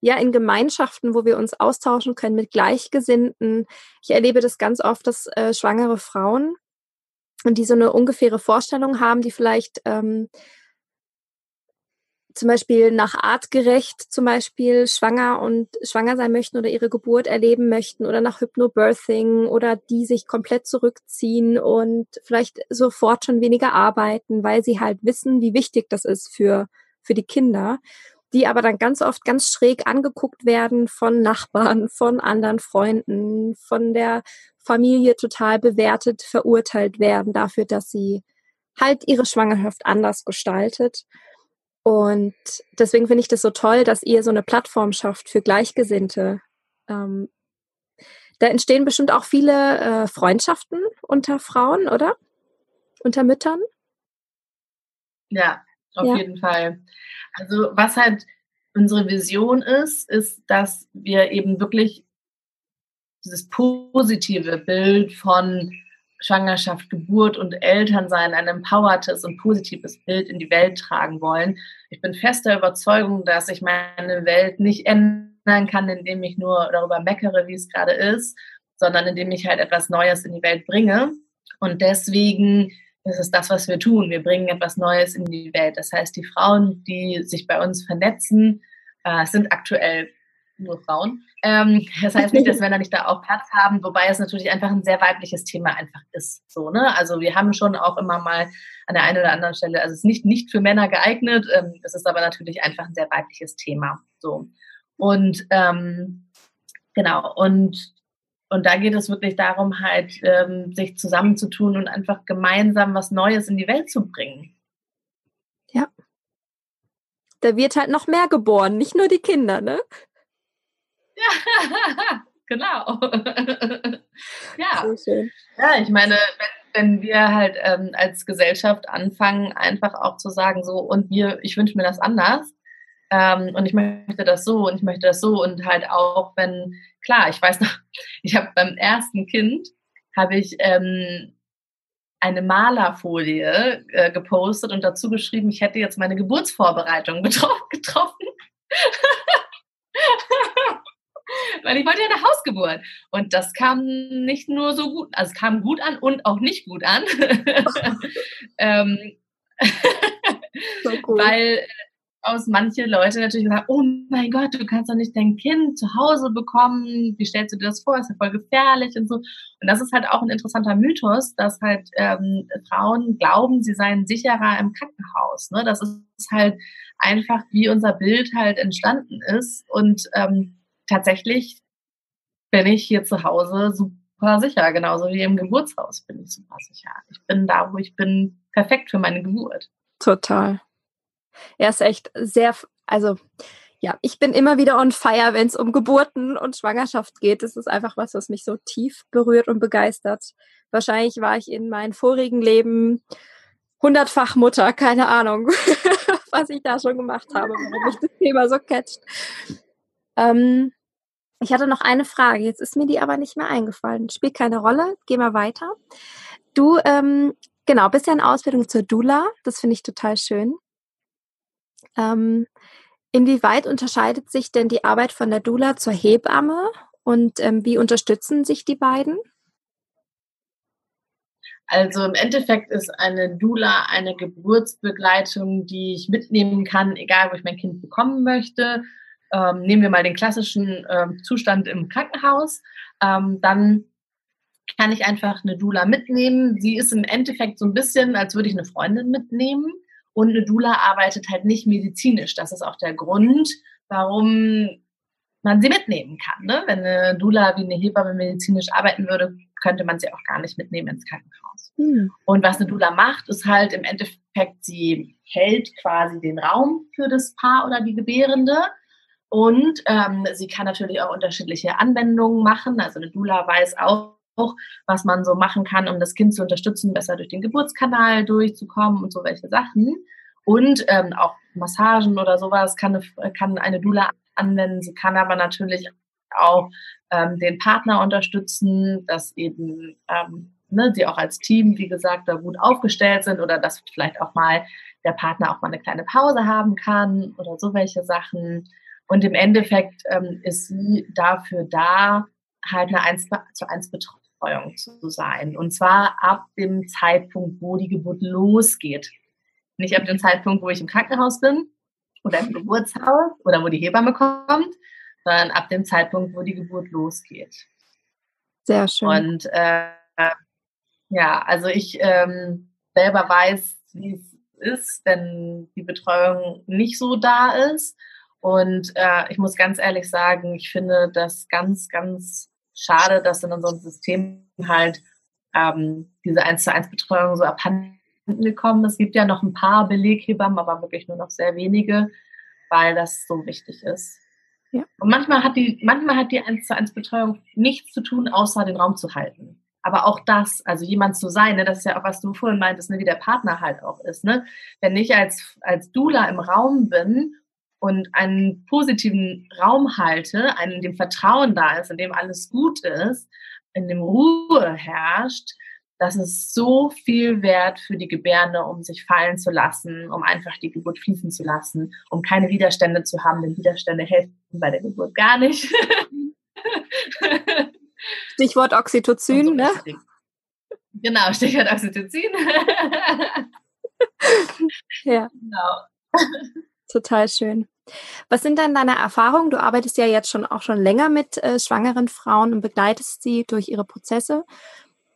ja, in Gemeinschaften, wo wir uns austauschen können mit Gleichgesinnten. Ich erlebe das ganz oft, dass äh, schwangere Frauen, die so eine ungefähre Vorstellung haben, die vielleicht ähm, zum Beispiel nach artgerecht zum Beispiel schwanger und schwanger sein möchten oder ihre Geburt erleben möchten oder nach Hypnobirthing oder die sich komplett zurückziehen und vielleicht sofort schon weniger arbeiten, weil sie halt wissen, wie wichtig das ist für, für die Kinder, die aber dann ganz oft ganz schräg angeguckt werden von Nachbarn, von anderen Freunden, von der Familie total bewertet, verurteilt werden dafür, dass sie halt ihre Schwangerschaft anders gestaltet. Und deswegen finde ich das so toll, dass ihr so eine Plattform schafft für Gleichgesinnte. Ähm, da entstehen bestimmt auch viele äh, Freundschaften unter Frauen, oder? Unter Müttern? Ja, auf ja. jeden Fall. Also was halt unsere Vision ist, ist, dass wir eben wirklich dieses positive Bild von Schwangerschaft, Geburt und Elternsein ein empowertes und positives Bild in die Welt tragen wollen. Ich bin fester Überzeugung, dass ich meine Welt nicht ändern kann, indem ich nur darüber meckere, wie es gerade ist, sondern indem ich halt etwas Neues in die Welt bringe. Und deswegen ist es das, was wir tun. Wir bringen etwas Neues in die Welt. Das heißt, die Frauen, die sich bei uns vernetzen, äh, sind aktuell nur Frauen. Ähm, das heißt nicht, dass Männer nicht da auch Platz haben, wobei es natürlich einfach ein sehr weibliches Thema einfach ist. So, ne? Also wir haben schon auch immer mal an der einen oder anderen Stelle, also es ist nicht, nicht für Männer geeignet, ähm, es ist aber natürlich einfach ein sehr weibliches Thema. So. Und ähm, genau, und, und da geht es wirklich darum, halt, ähm, sich zusammenzutun und einfach gemeinsam was Neues in die Welt zu bringen. Ja. Da wird halt noch mehr geboren, nicht nur die Kinder, ne? Ja, genau. ja. ja, ich meine, wenn, wenn wir halt ähm, als Gesellschaft anfangen, einfach auch zu sagen, so, und wir, ich wünsche mir das anders. Ähm, und ich möchte das so und ich möchte das so und halt auch, wenn, klar, ich weiß noch, ich habe beim ersten Kind, habe ich ähm, eine Malerfolie äh, gepostet und dazu geschrieben, ich hätte jetzt meine Geburtsvorbereitung getroffen weil ich wollte ja eine Hausgeburt. Und das kam nicht nur so gut, also es kam gut an und auch nicht gut an. ähm, so cool. Weil aus manche Leute natürlich sagen, oh mein Gott, du kannst doch nicht dein Kind zu Hause bekommen, wie stellst du dir das vor, ist ja voll gefährlich und so. Und das ist halt auch ein interessanter Mythos, dass halt ähm, Frauen glauben, sie seien sicherer im Krankenhaus. Ne? Das ist halt einfach, wie unser Bild halt entstanden ist. Und ähm, tatsächlich bin ich hier zu Hause super sicher, genauso wie im Geburtshaus bin ich super sicher. Ich bin da, wo ich bin, perfekt für meine Geburt. Total. Er ist echt sehr, also ja, ich bin immer wieder on fire, wenn es um Geburten und Schwangerschaft geht. Das ist einfach was, was mich so tief berührt und begeistert. Wahrscheinlich war ich in meinem vorigen Leben hundertfach Mutter, keine Ahnung, was ich da schon gemacht habe, warum mich das Thema so catcht. Ähm, ich hatte noch eine Frage, jetzt ist mir die aber nicht mehr eingefallen. Spielt keine Rolle, geh mal weiter. Du, ähm, genau, bist ja in Ausbildung zur Dula, das finde ich total schön. Ähm, inwieweit unterscheidet sich denn die Arbeit von der Dula zur Hebamme und ähm, wie unterstützen sich die beiden? Also im Endeffekt ist eine Dula eine Geburtsbegleitung, die ich mitnehmen kann, egal wo ich mein Kind bekommen möchte. Ähm, nehmen wir mal den klassischen ähm, Zustand im Krankenhaus. Ähm, dann kann ich einfach eine Dula mitnehmen. Sie ist im Endeffekt so ein bisschen, als würde ich eine Freundin mitnehmen. Und eine Dula arbeitet halt nicht medizinisch. Das ist auch der Grund, warum man sie mitnehmen kann. Ne? Wenn eine Dula wie eine Hebamme medizinisch arbeiten würde, könnte man sie auch gar nicht mitnehmen ins Krankenhaus. Mhm. Und was eine Dula macht, ist halt im Endeffekt, sie hält quasi den Raum für das Paar oder die Gebärende. Und ähm, sie kann natürlich auch unterschiedliche Anwendungen machen. Also eine Dula weiß auch, was man so machen kann, um das Kind zu unterstützen, besser durch den Geburtskanal durchzukommen und so welche Sachen. Und ähm, auch Massagen oder sowas kann eine, kann eine Dula anwenden. Sie kann aber natürlich auch ähm, den Partner unterstützen, dass eben ähm, ne, sie auch als Team, wie gesagt, da gut aufgestellt sind oder dass vielleicht auch mal der Partner auch mal eine kleine Pause haben kann oder so welche Sachen. Und im Endeffekt ähm, ist sie dafür da, halt eine 1 zu 1 Betreuung zu sein. Und zwar ab dem Zeitpunkt, wo die Geburt losgeht. Nicht ab dem Zeitpunkt, wo ich im Krankenhaus bin oder im Geburtshaus oder wo die Hebamme kommt, sondern ab dem Zeitpunkt, wo die Geburt losgeht. Sehr schön. Und äh, ja, also ich ähm, selber weiß, wie es ist, wenn die Betreuung nicht so da ist. Und äh, ich muss ganz ehrlich sagen, ich finde das ganz, ganz schade, dass in unserem System halt ähm, diese 1 zu 1 Betreuung so abhanden gekommen. Es gibt ja noch ein paar Beleghebammen, aber wirklich nur noch sehr wenige, weil das so wichtig ist. Ja. Und manchmal hat die, manchmal hat die 1 zu 1 Betreuung nichts zu tun, außer den Raum zu halten. Aber auch das, also jemand zu sein, ne, das ist ja auch, was du vorhin meintest, ne, wie der Partner halt auch ist. Ne? Wenn ich als, als Dula im Raum bin und einen positiven Raum halte, in dem Vertrauen da ist, in dem alles gut ist, in dem Ruhe herrscht, das ist so viel wert für die Gebärde, um sich fallen zu lassen, um einfach die Geburt fließen zu lassen, um keine Widerstände zu haben, denn Widerstände helfen bei der Geburt gar nicht. Stichwort Oxytocin, so ne? Genau, Stichwort Oxytocin. ja. Genau. Total schön. Was sind denn deine Erfahrungen? Du arbeitest ja jetzt schon auch schon länger mit äh, schwangeren Frauen und begleitest sie durch ihre Prozesse.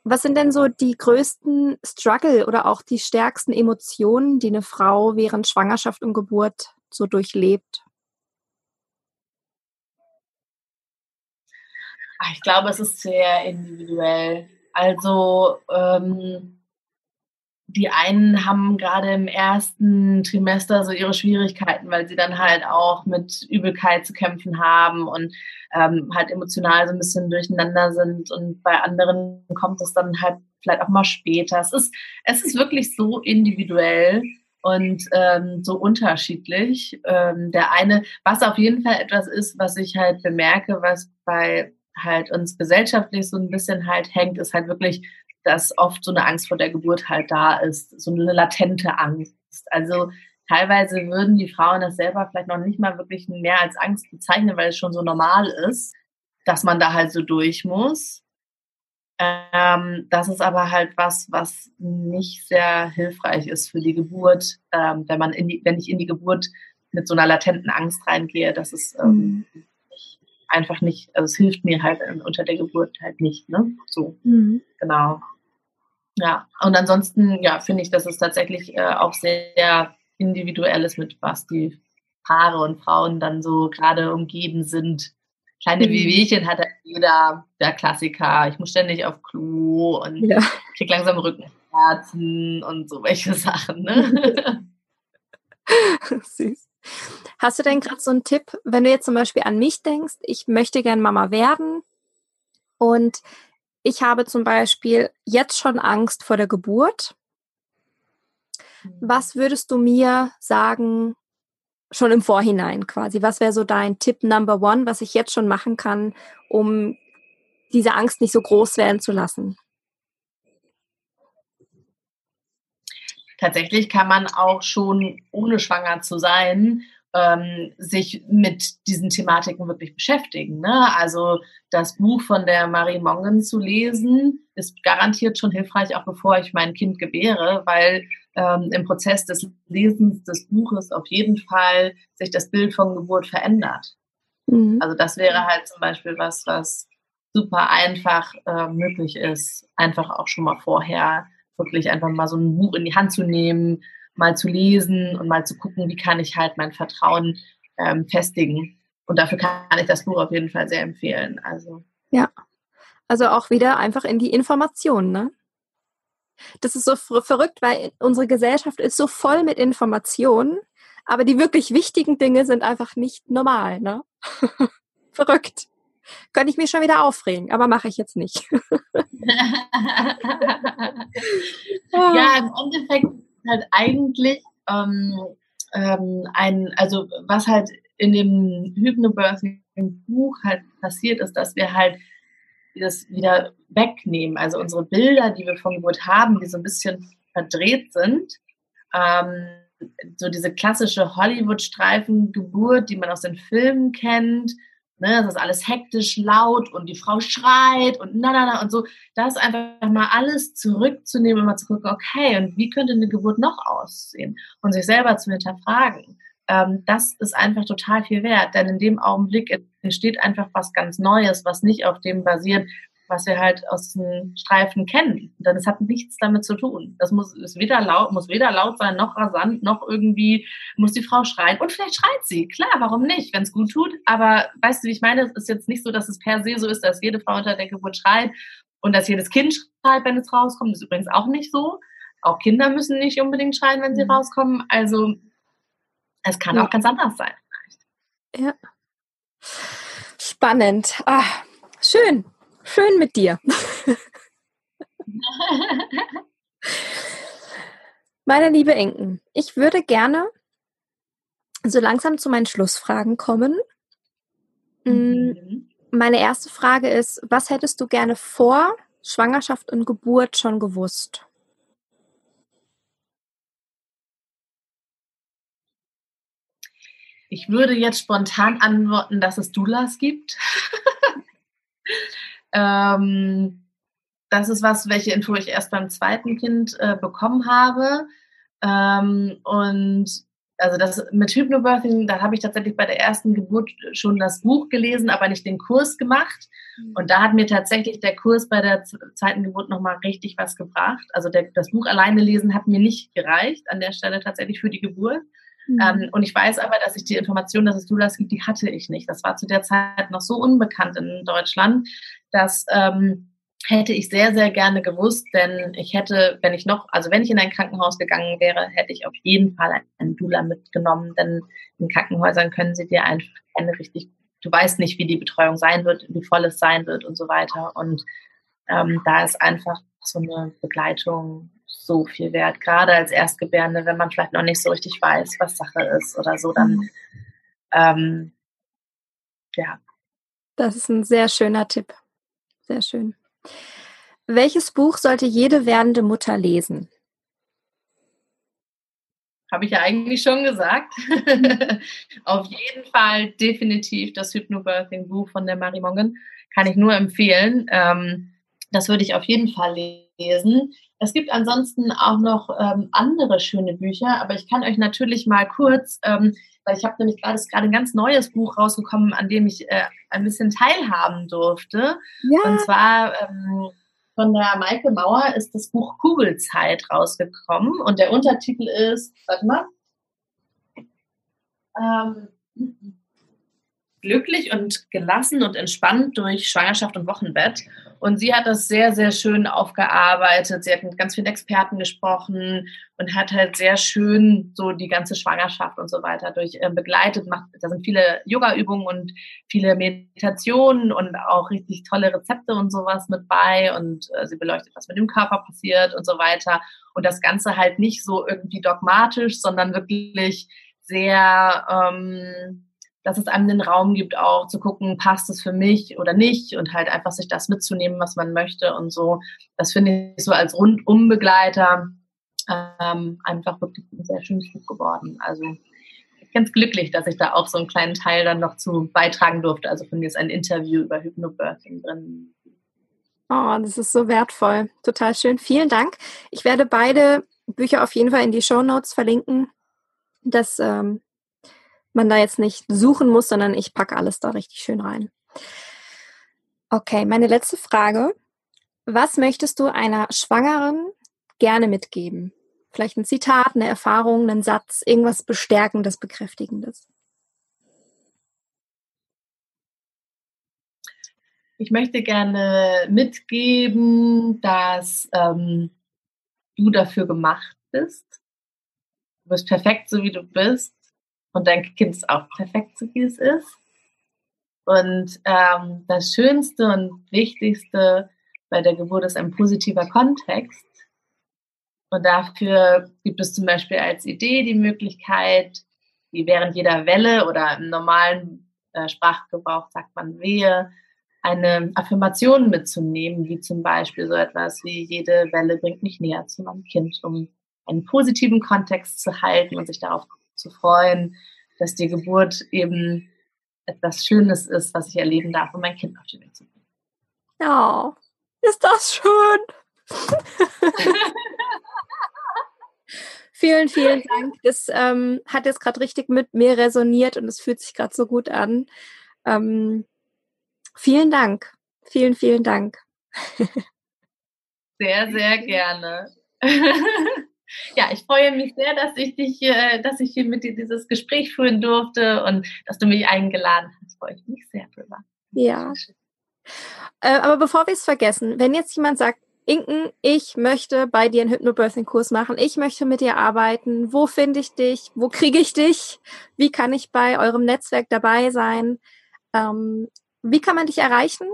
Was sind denn so die größten Struggle oder auch die stärksten Emotionen, die eine Frau während Schwangerschaft und Geburt so durchlebt? Ich glaube, es ist sehr individuell. Also ähm, die einen haben gerade im ersten Trimester so ihre Schwierigkeiten, weil sie dann halt auch mit Übelkeit zu kämpfen haben und ähm, halt emotional so ein bisschen durcheinander sind. Und bei anderen kommt es dann halt vielleicht auch mal später. Es ist, es ist wirklich so individuell und ähm, so unterschiedlich. Ähm, der eine, was auf jeden Fall etwas ist, was ich halt bemerke, was bei halt uns gesellschaftlich so ein bisschen halt hängt, ist halt wirklich dass oft so eine Angst vor der Geburt halt da ist, so eine latente Angst. Also teilweise würden die Frauen das selber vielleicht noch nicht mal wirklich mehr als Angst bezeichnen, weil es schon so normal ist, dass man da halt so durch muss. Ähm, das ist aber halt was, was nicht sehr hilfreich ist für die Geburt, ähm, wenn man in die, wenn ich in die Geburt mit so einer latenten Angst reingehe, dass es ähm, mhm. einfach nicht, also es hilft mir halt unter der Geburt halt nicht, ne? So, mhm. genau. Ja, und ansonsten, ja, finde ich, dass es tatsächlich äh, auch sehr individuell ist, mit was die Paare und Frauen dann so gerade umgeben sind. Kleine mhm. Wehwehchen hat jeder, der Klassiker. Ich muss ständig auf Klo und ja. krieg langsam Rückenschmerzen und so welche Sachen. Ne? Süß. Hast du denn gerade so einen Tipp, wenn du jetzt zum Beispiel an mich denkst, ich möchte gern Mama werden und ich habe zum Beispiel jetzt schon Angst vor der Geburt. Mhm. Was würdest du mir sagen, schon im Vorhinein quasi? Was wäre so dein Tipp Number One, was ich jetzt schon machen kann, um diese Angst nicht so groß werden zu lassen? Tatsächlich kann man auch schon ohne schwanger zu sein ähm, sich mit diesen Thematiken wirklich beschäftigen. Ne? Also das Buch von der Marie Mongen zu lesen, ist garantiert schon hilfreich, auch bevor ich mein Kind gebäre, weil ähm, im Prozess des Lesens des Buches auf jeden Fall sich das Bild von Geburt verändert. Mhm. Also das wäre halt zum Beispiel was, was super einfach äh, möglich ist, einfach auch schon mal vorher wirklich einfach mal so ein Buch in die Hand zu nehmen, mal zu lesen und mal zu gucken, wie kann ich halt mein Vertrauen ähm, festigen. Und dafür kann ich das Buch auf jeden Fall sehr empfehlen. Also. Ja. Also auch wieder einfach in die Informationen, ne? Das ist so verrückt, weil unsere Gesellschaft ist so voll mit Informationen, aber die wirklich wichtigen Dinge sind einfach nicht normal, ne? verrückt. Könnte ich mich schon wieder aufregen, aber mache ich jetzt nicht. ja, im Endeffekt halt eigentlich ähm, ähm, ein, also was halt in dem Hypnobirthing-Buch halt passiert ist, dass wir halt das wieder wegnehmen. Also unsere Bilder, die wir von Geburt haben, die so ein bisschen verdreht sind. Ähm, so diese klassische Hollywood-Streifen-Geburt, die man aus den Filmen kennt, Ne, das ist alles hektisch, laut und die Frau schreit und na, na, na und so. Das einfach mal alles zurückzunehmen und mal zu gucken, okay, und wie könnte eine Geburt noch aussehen? Und sich selber zu hinterfragen. Ähm, das ist einfach total viel wert, denn in dem Augenblick entsteht einfach was ganz Neues, was nicht auf dem basiert, was wir halt aus den Streifen kennen. Denn es hat nichts damit zu tun. Das muss, ist weder laut, muss weder laut sein, noch rasant, noch irgendwie muss die Frau schreien. Und vielleicht schreit sie. Klar, warum nicht, wenn es gut tut. Aber weißt du, wie ich meine? Es ist jetzt nicht so, dass es per se so ist, dass jede Frau unter der Geburt schreit und dass jedes Kind schreit, wenn es rauskommt. Das ist übrigens auch nicht so. Auch Kinder müssen nicht unbedingt schreien, wenn sie mhm. rauskommen. Also es kann ja. auch ganz anders sein. Ja. Spannend. Ah, schön. Schön mit dir. Meine liebe Enken, ich würde gerne so langsam zu meinen Schlussfragen kommen. Mm, mhm. Meine erste Frage ist, was hättest du gerne vor Schwangerschaft und Geburt schon gewusst? Ich würde jetzt spontan antworten, dass es Doulas gibt. Ähm, das ist was, welche Info ich erst beim zweiten Kind äh, bekommen habe. Ähm, und also das mit Hypnobirthing, da habe ich tatsächlich bei der ersten Geburt schon das Buch gelesen, aber nicht den Kurs gemacht. Mhm. Und da hat mir tatsächlich der Kurs bei der zweiten Geburt nochmal richtig was gebracht. Also der, das Buch alleine lesen hat mir nicht gereicht an der Stelle tatsächlich für die Geburt. Mhm. Ähm, und ich weiß aber, dass ich die Information, dass es Doulas gibt, die hatte ich nicht. Das war zu der Zeit noch so unbekannt in Deutschland, dass ähm, hätte ich sehr, sehr gerne gewusst, denn ich hätte, wenn ich noch, also wenn ich in ein Krankenhaus gegangen wäre, hätte ich auf jeden Fall einen Doula mitgenommen, denn in Krankenhäusern können sie dir einfach eine richtig, du weißt nicht, wie die Betreuung sein wird, wie voll es sein wird und so weiter. Und ähm, da ist einfach so eine Begleitung so viel wert, gerade als Erstgebärende, wenn man vielleicht noch nicht so richtig weiß, was Sache ist oder so, dann mhm. ähm, ja. Das ist ein sehr schöner Tipp. Sehr schön. Welches Buch sollte jede werdende Mutter lesen? Habe ich ja eigentlich schon gesagt. Auf jeden Fall definitiv das Hypnobirthing-Buch von der Marie Mongen. Kann ich nur empfehlen. Ähm, das würde ich auf jeden Fall lesen. es gibt ansonsten auch noch ähm, andere schöne Bücher, aber ich kann euch natürlich mal kurz, ähm, weil ich habe nämlich gerade gerade ein ganz neues Buch rausgekommen, an dem ich äh, ein bisschen teilhaben durfte. Ja. Und zwar ähm, von der Maike Mauer ist das Buch Kugelzeit rausgekommen und der Untertitel ist, warte mal, ähm, glücklich und gelassen und entspannt durch Schwangerschaft und Wochenbett. Und sie hat das sehr, sehr schön aufgearbeitet. Sie hat mit ganz vielen Experten gesprochen und hat halt sehr schön so die ganze Schwangerschaft und so weiter durch äh, begleitet. Macht, da sind viele Yoga-Übungen und viele Meditationen und auch richtig tolle Rezepte und sowas mit bei. Und äh, sie beleuchtet, was mit dem Körper passiert und so weiter. Und das Ganze halt nicht so irgendwie dogmatisch, sondern wirklich sehr ähm, dass es einem den Raum gibt, auch zu gucken, passt es für mich oder nicht und halt einfach sich das mitzunehmen, was man möchte und so. Das finde ich so als Rundumbegleiter ähm, einfach wirklich ein sehr schönes Buch geworden. Also ganz glücklich, dass ich da auch so einen kleinen Teil dann noch zu beitragen durfte. Also von mir ist ein Interview über Hypnobirthing drin. Oh, das ist so wertvoll. Total schön. Vielen Dank. Ich werde beide Bücher auf jeden Fall in die Show Notes verlinken. Das ähm, man da jetzt nicht suchen muss, sondern ich packe alles da richtig schön rein. Okay, meine letzte Frage. Was möchtest du einer Schwangeren gerne mitgeben? Vielleicht ein Zitat, eine Erfahrung, einen Satz, irgendwas Bestärkendes, Bekräftigendes. Ich möchte gerne mitgeben, dass ähm, du dafür gemacht bist. Du bist perfekt, so wie du bist und dein Kind ist auch perfekt, so wie es ist. Und ähm, das Schönste und Wichtigste bei der Geburt ist ein positiver Kontext. Und dafür gibt es zum Beispiel als Idee die Möglichkeit, wie während jeder Welle oder im normalen äh, Sprachgebrauch sagt man Wehe, eine Affirmation mitzunehmen, wie zum Beispiel so etwas wie jede Welle bringt mich näher zu meinem Kind, um einen positiven Kontext zu halten und sich darauf zu freuen, dass die Geburt eben etwas Schönes ist, was ich erleben darf, um mein Kind auf die Welt zu bringen. Ja, ist das schön. vielen, vielen Dank. Das ähm, hat jetzt gerade richtig mit mir resoniert und es fühlt sich gerade so gut an. Ähm, vielen Dank. Vielen, vielen Dank. sehr, sehr gerne. Ja, ich freue mich sehr, dass ich dich, äh, dass ich hier mit dir dieses Gespräch führen durfte und dass du mich eingeladen hast. Freue ich mich sehr drüber. Ja. Äh, aber bevor wir es vergessen, wenn jetzt jemand sagt, Inken, ich möchte bei dir einen Hypnobirthing-Kurs machen, ich möchte mit dir arbeiten, wo finde ich dich, wo kriege ich dich, wie kann ich bei eurem Netzwerk dabei sein, ähm, wie kann man dich erreichen,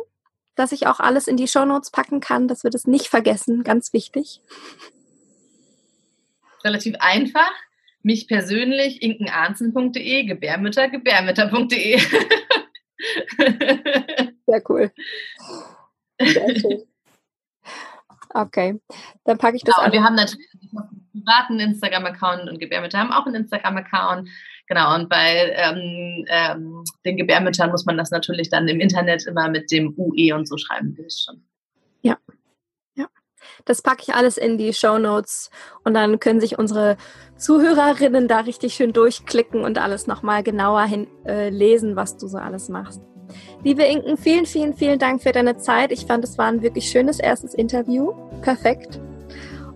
dass ich auch alles in die Shownotes packen kann, dass wir das nicht vergessen, ganz wichtig relativ einfach. Mich persönlich, inkenarnzen.de, Gebärmütter, gebärmütter.de. Sehr cool. Sehr schön. Okay, dann packe ich das genau, an. wir haben natürlich einen privaten Instagram-Account und Gebärmütter haben auch einen Instagram-Account. Genau, und bei ähm, ähm, den Gebärmüttern muss man das natürlich dann im Internet immer mit dem UE und so schreiben, wie es schon. Ja, das packe ich alles in die Show Notes und dann können sich unsere Zuhörerinnen da richtig schön durchklicken und alles nochmal genauer hin, äh, lesen, was du so alles machst. Liebe Inken, vielen, vielen, vielen Dank für deine Zeit. Ich fand, es war ein wirklich schönes erstes Interview. Perfekt.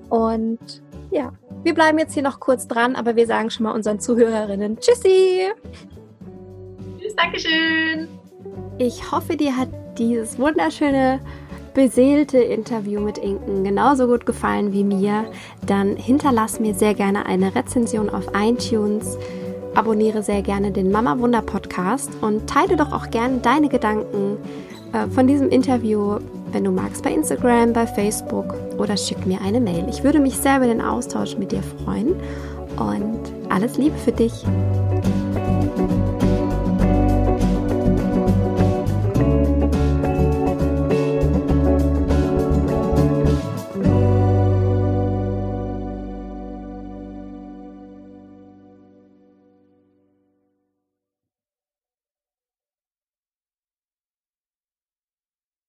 Und ja, wir bleiben jetzt hier noch kurz dran, aber wir sagen schon mal unseren Zuhörerinnen Tschüssi. Tschüss, Dankeschön. Ich hoffe, dir hat dieses wunderschöne beseelte Interview mit Inken genauso gut gefallen wie mir, dann hinterlass mir sehr gerne eine Rezension auf iTunes. Abonniere sehr gerne den Mama Wunder Podcast und teile doch auch gerne deine Gedanken äh, von diesem Interview, wenn du magst, bei Instagram, bei Facebook oder schick mir eine Mail. Ich würde mich sehr über den Austausch mit dir freuen und alles Liebe für dich.